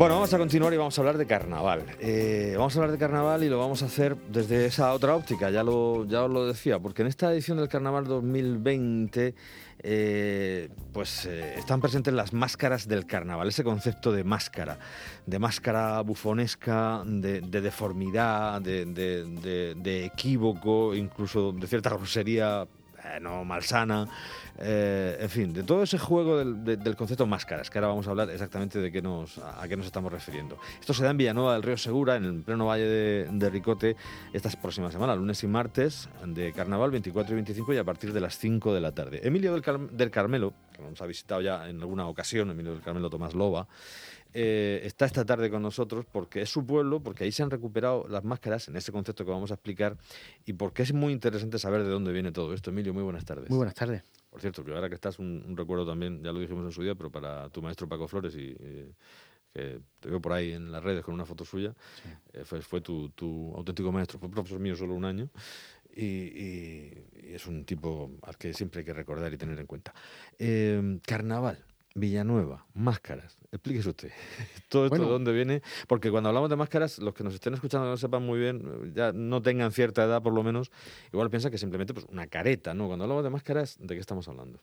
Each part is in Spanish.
Bueno, vamos a continuar y vamos a hablar de carnaval. Eh, vamos a hablar de carnaval y lo vamos a hacer desde esa otra óptica, ya, lo, ya os lo decía, porque en esta edición del carnaval 2020 eh, pues eh, están presentes las máscaras del carnaval, ese concepto de máscara, de máscara bufonesca, de, deformidad, de, de, equívoco, incluso de cierta grosería no malsana. Eh, en fin, de todo ese juego del, concepto máscaras, que ahora vamos a hablar exactamente de qué nos, a, qué nos estamos refiriendo. Esto se da en Villanueva del Río Segura, en el pleno valle de, Ricote, estas próximas semanas, lunes y martes de carnaval, 24 y 25, y a partir de las 5 de la tarde. Emilio del, Carmelo, que nos ha visitado ya en alguna ocasión, Emilio del Carmelo Tomás Loba, eh, está esta tarde con nosotros porque es su pueblo, porque ahí se han recuperado las máscaras en ese concepto que vamos a explicar y porque es muy interesante saber de dónde viene todo esto. Emilio, muy buenas tardes. Muy buenas tardes. Por cierto, que ahora que estás, un, recuerdo también, ya lo dijimos en su día, pero para tu maestro Paco Flores y, que te veo por ahí en las redes con una foto suya, eh, fue, tu, auténtico maestro, fue profesor mío solo un año y, es un tipo al que siempre hay que recordar y tener en cuenta. Eh, carnaval. Villanueva, máscaras. Explíquese usted. Todo esto de dónde viene. Porque cuando hablamos de máscaras, los que nos estén escuchando no sepan muy bien, ya no tengan cierta edad por lo menos, igual piensan que simplemente pues, una careta, ¿no? Cuando hablamos de máscaras, ¿de qué estamos hablando?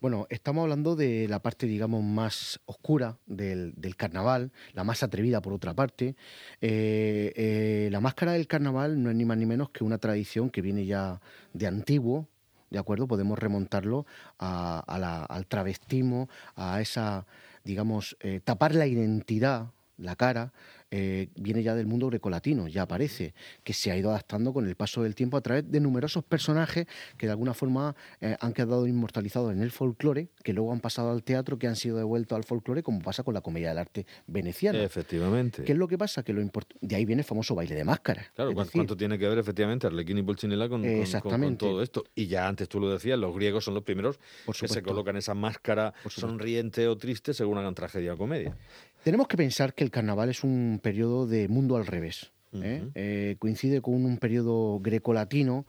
Bueno, estamos hablando de la parte, digamos, más oscura del, carnaval, la más atrevida por otra parte. Eh, eh, la máscara del carnaval no es ni más ni menos que una tradición que viene ya de antiguo, ¿de acuerdo? Podemos remontarlo al travestismo, a esa, digamos, eh, tapar la identidad, la cara, eh, viene ya del mundo grecolatino, ya aparece, que se ha ido adaptando con el paso del tiempo a través de numerosos personajes que de alguna forma eh, han quedado inmortalizados en el folclore, que luego han pasado al teatro, que han sido devueltos al folclore, como pasa con la comedia del arte veneciana. Efectivamente. ¿Qué es lo que pasa? Que lo de ahí viene el famoso baile de máscaras. Claro, ¿cuánto tiene que ver efectivamente Arlequín y Pulcinella con, con, todo esto? Y ya antes tú lo decías, los griegos son los primeros que se colocan esa máscara sonriente o triste según hagan tragedia o comedia. Tenemos que pensar que el carnaval es un periodo de mundo al revés. ¿eh? Eh, coincide con un periodo grecolatino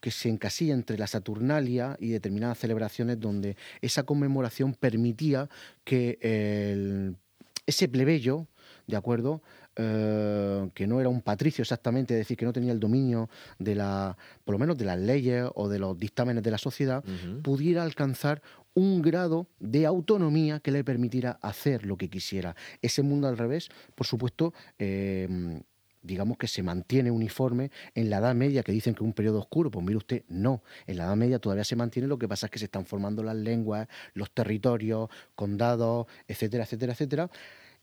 que se encasilla entre la Saturnalia y determinadas celebraciones donde esa conmemoración permitía que ese plebeyo, ¿de acuerdo? Eh, que no era un patricio exactamente, es decir, que no tenía el dominio de la, por lo menos de las leyes o de los dictámenes de la sociedad, pudiera alcanzar un grado de autonomía que le permitiera hacer lo que quisiera. Ese mundo al revés, por supuesto, eh, digamos que se mantiene uniforme en la Edad Media, que dicen que es un periodo oscuro. Pues mire usted, no. En la Edad Media todavía se mantiene, lo que pasa es que se están formando las lenguas, los territorios, condados, etcétera, etcétera, etcétera.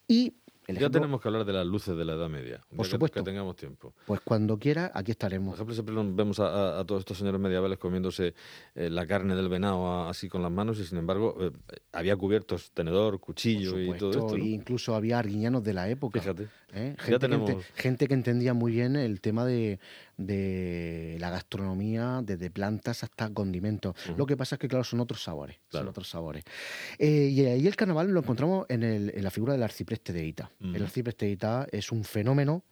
Y ya tenemos que hablar de las luces de la Edad Media. Por supuesto. Que, tengamos tiempo. Pues cuando quiera, aquí estaremos. Por ejemplo, siempre vemos a, todos estos señores medievales comiéndose eh, la carne del venado así con las manos y sin embargo eh, había cubiertos, tenedor, cuchillo y todo esto. ¿no? incluso había arguiñanos de la época. Fíjate. ¿eh? Gente, que entendía muy bien el tema de, la gastronomía, desde plantas hasta condimentos. Lo que pasa es que, claro, son otros sabores. Son otros sabores. y ahí el carnaval lo encontramos en, la figura del arcipreste de Ita. El arcipreste de Ita es un fenómeno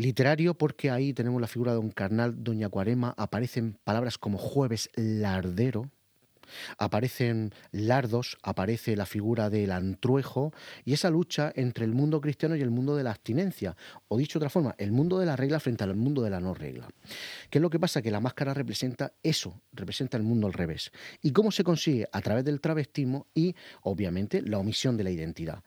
literario porque ahí tenemos la figura de un carnal, Doña Cuarema, aparecen palabras como jueves lardero, aparecen lardos, aparece la figura del antruejo y esa lucha entre el mundo cristiano y el mundo de la abstinencia, o dicho de otra forma, el mundo de la regla frente al mundo de la no regla. ¿Qué es lo que pasa? Que la máscara representa eso, representa el mundo al revés. ¿Y cómo se consigue? A través del travestismo y, obviamente, la omisión de la identidad.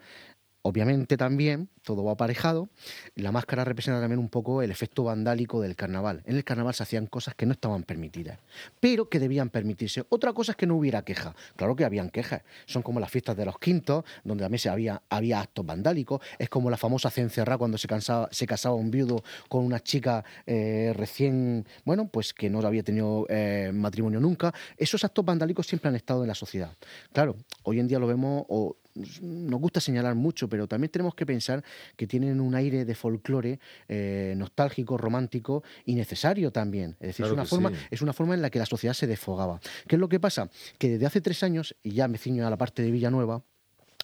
Obviamente también, todo va aparejado, la máscara representa también un poco el efecto vandálico del carnaval. En el carnaval se hacían cosas que no estaban permitidas, pero que debían permitirse. Otra cosa es que no hubiera queja. Claro que habían quejas. Son como las fiestas de los quintos, donde también se había, había actos vandálicos. Es como la famosa cencerrá cuando se, se casaba un viudo con una chica eh, recién, bueno, pues que no había tenido eh, matrimonio nunca. Esos actos vandálicos siempre han estado en la sociedad. Claro, hoy en día lo vemos nos gusta señalar mucho, pero también tenemos que pensar que tienen un aire de folclore eh, nostálgico, romántico y necesario también. Es decir, es, una forma, es una forma en la que la sociedad se desfogaba. ¿Qué es lo que pasa? Que desde hace tres años, y ya me ciño a la parte de Villanueva,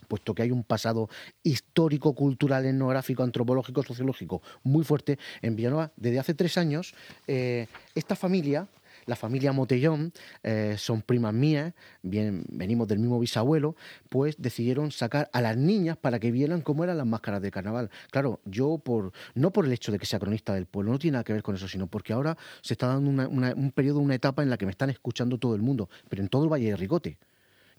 puesto que hay un pasado histórico, cultural, etnográfico, antropológico, sociológico muy fuerte en Villanueva, desde hace tres años, eh, esta familia la familia Motellón, eh, son primas mías, bien, venimos del mismo bisabuelo, pues decidieron sacar a las niñas para que vieran cómo eran las máscaras de carnaval. Claro, yo por no por el hecho de que sea cronista del pueblo, no tiene nada que ver con eso, sino porque ahora se está dando un periodo, una etapa en la que me están escuchando todo el mundo, pero en todo el Valle de Ricote.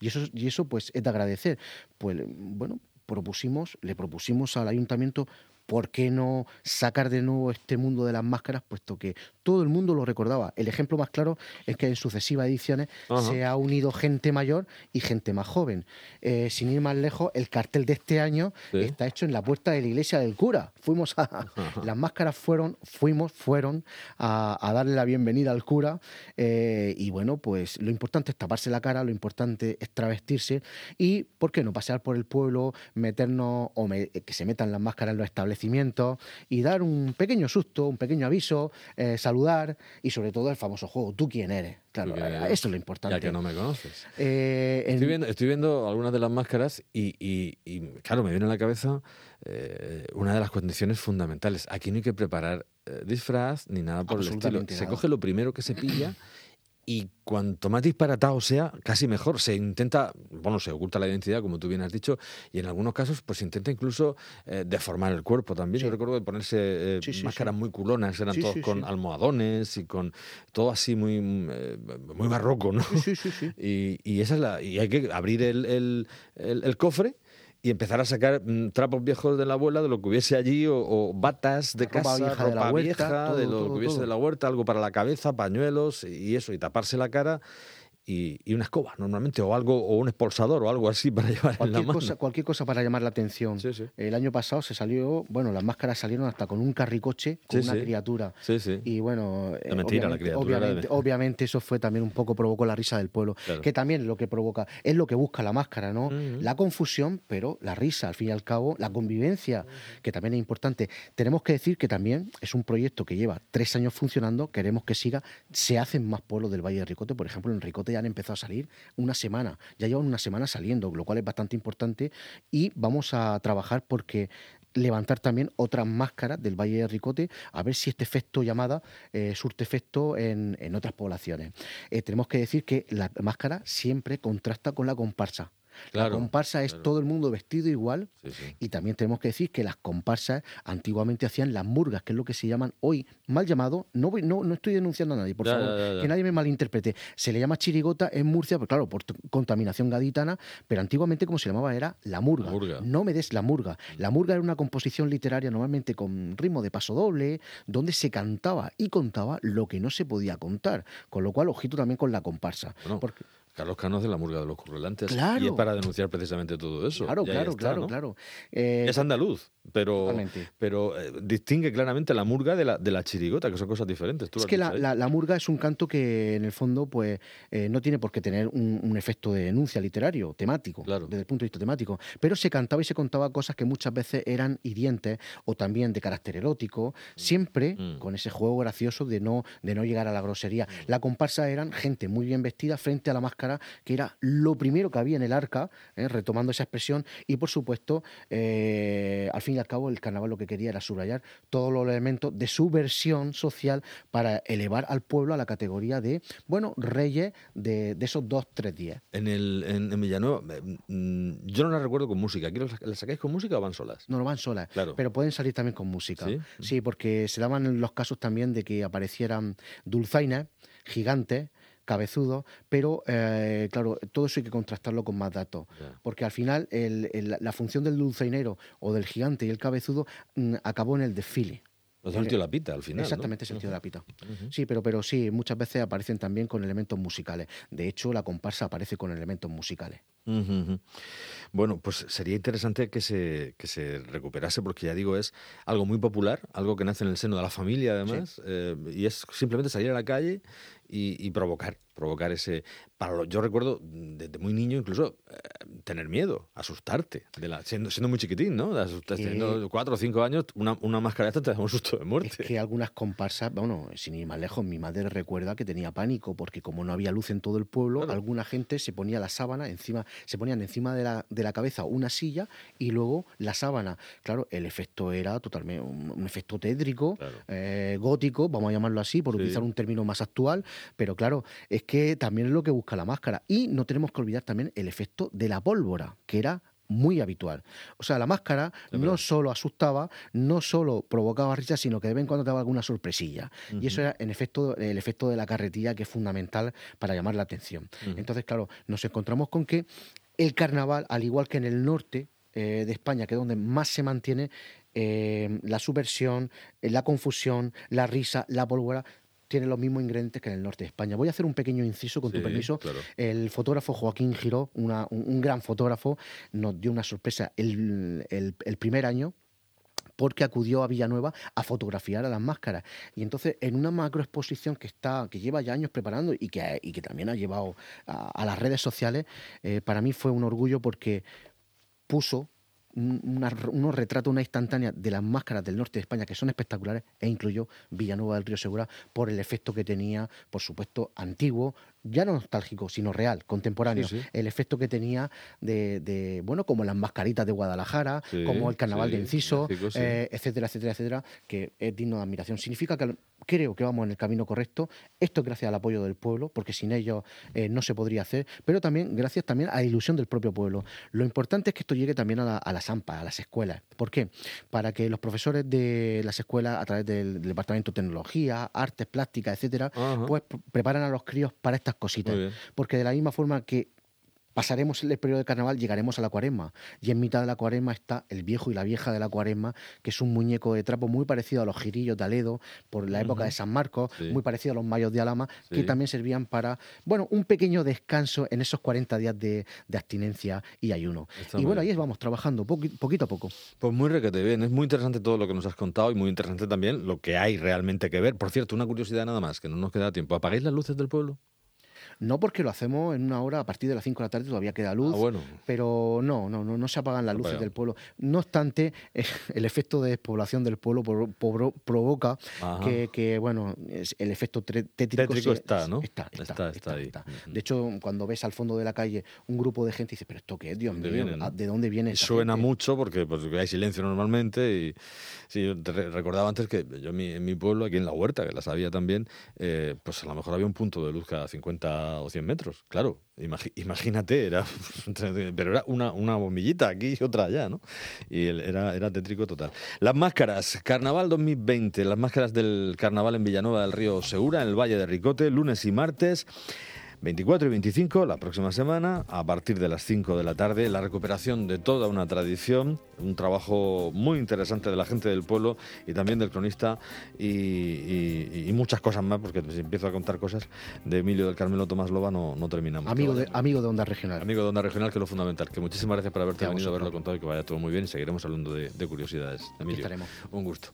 Y eso, y eso pues es de agradecer. Pues bueno, propusimos, le propusimos al ayuntamiento ¿por qué no sacar de nuevo este mundo de las máscaras? Puesto que todo el mundo lo recordaba. El ejemplo más claro es que en sucesivas ediciones se ha unido gente mayor y gente más joven. Eh, sin ir más lejos, el cartel de este año está hecho en la puerta de la iglesia del cura. Fuimos a. Las máscaras fueron, fuimos, fueron a, darle la bienvenida al cura. Eh, y bueno, pues lo importante es taparse la cara, lo importante es travestirse y, ¿por qué no? Pasear por el pueblo, meternos o que se metan las máscaras en los establecimientos y dar un pequeño susto, un pequeño aviso, eh, saludar y sobre todo el famoso juego, ¿tú quién eres? Claro, eso es lo importante. Ya que no me conoces. Eh, estoy, viendo, algunas de las máscaras y, claro, me viene a la cabeza eh, una de las condiciones fundamentales. Aquí no hay que preparar disfraz ni nada por el estilo. Se coge lo primero que se pilla y cuanto más disparatado sea, casi mejor. Se intenta, bueno, se oculta la identidad, como tú bien has dicho, y en algunos casos, pues se intenta incluso eh, deformar el cuerpo también. Yo recuerdo de ponerse eh, máscaras muy culonas, eran todos con almohadones y con todo así muy, eh, muy barroco, ¿no? Sí, sí, sí. Y, esa es la, y hay que abrir el, el, el cofre y empezar a sacar mm, trapos viejos de la abuela, de lo que hubiese allí, o, batas de casa, vieja de, la huerta, de lo que hubiese de la huerta, algo para la cabeza, pañuelos y eso, y taparse la cara y, una escoba normalmente, o algo, o un expulsador o algo así para llevar cualquier en la cosa, Cualquier cosa para llamar la atención. El año pasado se salió, bueno, las máscaras salieron hasta con un carricoche, con una criatura. Y bueno, eh, mentira, obviamente, la criatura obviamente, eso fue también un poco, provocó la risa del pueblo, que también lo que provoca, es lo que busca la máscara, ¿no? La confusión, pero la risa, al fin y al cabo, la convivencia, que también es importante. Tenemos que decir que también es un proyecto que lleva tres años funcionando, queremos que siga, se hacen más pueblos del Valle de Ricote, por ejemplo, en Ricote ya han empezado a salir una semana, ya llevan una semana saliendo, lo cual es bastante importante y vamos a trabajar porque levantar también otras máscaras del Valle de Ricote, a ver si este efecto llamada eh, surte efecto en, otras poblaciones. Eh, tenemos que decir que la máscara siempre contrasta con la comparsa la comparsa es todo el mundo vestido igual y también tenemos que decir que las comparsas antiguamente hacían las murgas, que es lo que se llaman hoy mal llamado, no, no, no estoy denunciando a nadie, por favor, que nadie me malinterprete. Se le llama chirigota en Murcia, pero claro, por contaminación gaditana, pero antiguamente como se llamaba era la murga. No me des la murga. La murga era una composición literaria normalmente con ritmo de paso doble, donde se cantaba y contaba lo que no se podía contar, con lo cual ojito también con la comparsa. porque Carlos Cano de la murga de los currelantes. Y es para denunciar precisamente todo eso. Claro, claro, claro, claro. Eh, es andaluz, pero, pero eh, distingue claramente la murga de la, de la chirigota, que son cosas diferentes. es que la, la, murga es un canto que en el fondo pues eh, no tiene por qué tener un, efecto de denuncia literario, temático, desde el punto de vista temático, pero se cantaba y se contaba cosas que muchas veces eran hirientes o también de carácter erótico, siempre mm. con ese juego gracioso de no, de no llegar a la grosería. Mm. La comparsa eran gente muy bien vestida frente a la máscara que era lo primero que había en el arca, ¿eh? retomando esa expresión, y por supuesto, eh, al fin y al cabo, el carnaval lo que quería era subrayar todos los elementos de su versión social para elevar al pueblo a la categoría de, bueno, reyes de, esos dos, tres días. En, el, en, Villanueva, mm, yo no la recuerdo con música. ¿Aquí las sacáis con música o van solas? No, no van solas, pero pueden salir también con música. ¿Sí? porque se daban los casos también de que aparecieran dulzainas gigantes cabezudo, pero eh, claro, todo eso hay que contrastarlo con más datos, porque al final la función del dulceinero o del gigante y el cabezudo mm, acabó en el desfile. El sentido de la pita, al final. Exactamente, el sentido de la pita. Sí, pero, pero sí, muchas veces aparecen también con elementos musicales. De hecho, la comparsa aparece con elementos musicales. Bueno, pues sería interesante que se, que se recuperase, porque ya digo, es algo muy popular, algo que nace en el seno de la familia, además, eh, y es simplemente salir a la calle y, provocar, provocar ese... Para yo recuerdo desde muy niño, incluso eh, tener miedo, asustarte, de la, siendo, siendo muy chiquitín, ¿no? De teniendo cuatro o cinco años, una, una máscara esta te da un susto de muerte. Es que algunas comparsas, bueno, sin ir más lejos, mi madre recuerda que tenía pánico porque como no había luz en todo el pueblo, alguna gente se ponía la sábana encima, se ponían encima de la, de la cabeza una silla y luego la sábana. Claro, el efecto era totalmente un, efecto tétrico, eh, gótico, vamos a llamarlo así, por utilizar un término más actual, pero claro, es que también es lo que busca la máscara. Y no tenemos que olvidar también el efecto de la pólvora, que era muy habitual. O sea, la máscara no solo asustaba, no solo provocaba risa, sino que de vez en cuando te daba alguna sorpresilla. Y eso era en efecto, el efecto de la carretilla, que es fundamental para llamar la atención. Entonces, claro, nos encontramos con que el carnaval, al igual que en el norte eh, de España, que es donde más se mantiene, eh, la subversión, la confusión, la risa, la pólvora, tiene los mismos ingredientes que en el norte de España. Voy a hacer un pequeño inciso, con tu permiso. El fotógrafo Joaquín Giró, un, gran fotógrafo, nos dio una sorpresa el, primer año porque acudió a Villanueva a fotografiar a las máscaras. Y entonces, en una macroexposición que está, que lleva ya años preparando y que, y que también ha llevado a, las redes sociales, eh, para mí fue un orgullo porque puso unos retratos, una instantánea de las máscaras del norte de España que son espectaculares e incluyó Villanueva del Río Segura por el efecto que tenía, por supuesto, antiguo, ya no nostálgico, sino real, contemporáneo. El efecto que tenía de, bueno, como las mascaritas de Guadalajara, como el carnaval de Inciso, eh, etcétera, etcétera, etcétera, que es digno de admiración. Significa que creo que vamos en el camino correcto. Esto es gracias al apoyo del pueblo, porque sin ellos eh, no se podría hacer, pero también gracias también a la ilusión del propio pueblo. Lo importante es que esto llegue también a, las AMPA, a las escuelas. ¿Por qué? Para que los profesores de las escuelas, a través del, Departamento de Tecnología, Artes, Plásticas, etcétera, pues preparen a los críos para estas cositas. Porque de la misma forma que pasaremos el periodo de carnaval, llegaremos a la cuaresma. Y en mitad de la cuaresma está el viejo y la vieja de la cuaresma, que es un muñeco de trapo muy parecido a los girillos de Aledo, por la época de San Marcos, muy parecido a los mayos de Alama, que también servían para, bueno, un pequeño descanso en esos 40 días de, abstinencia y ayuno. y bueno, ahí vamos trabajando poquito a poco. Pues muy requete bien, es muy interesante todo lo que nos has contado y muy interesante también lo que hay realmente que ver. Por cierto, una curiosidad nada más, que no nos queda tiempo. ¿Apagáis las luces del pueblo? No porque lo hacemos en una hora a partir de las 5 de la tarde todavía queda luz, ah, pero no, no, no, no se apagan las luces del pueblo. No obstante, el efecto de despoblación del pueblo provoca que, bueno, el efecto tétrico, está, ¿no? Está, está, está, ahí. De hecho, cuando ves al fondo de la calle un grupo de gente, dices, pero esto qué es, Dios mío, ¿de dónde viene? Suena mucho porque, pues, hay silencio normalmente y sí, te recordaba antes que yo en mi, pueblo, aquí en la huerta, que la sabía también, eh, pues a lo mejor había un punto de luz cada 50 o 100 metros, claro. Imagínate, era, pero era una, una bombillita aquí y otra allá, ¿no? Y era, era tétrico total. Las máscaras, Carnaval 2020, las máscaras del Carnaval en Villanueva del Río Segura, en el Valle de Ricote, lunes y martes. 24 y 25, la próxima semana, a partir de las 5 de la tarde, la recuperación de toda una tradición, un trabajo muy interesante de la gente del pueblo y también del cronista y, muchas cosas más, porque si empiezo a contar cosas de Emilio del Carmelo Tomás Loba no, no terminamos. Amigo de, amigo de Onda Regional. Amigo de Onda Regional, que es lo fundamental. Que muchísimas gracias por haberte venido haberlo contado y que vaya todo muy bien y seguiremos hablando de, curiosidades. Emilio, un gusto.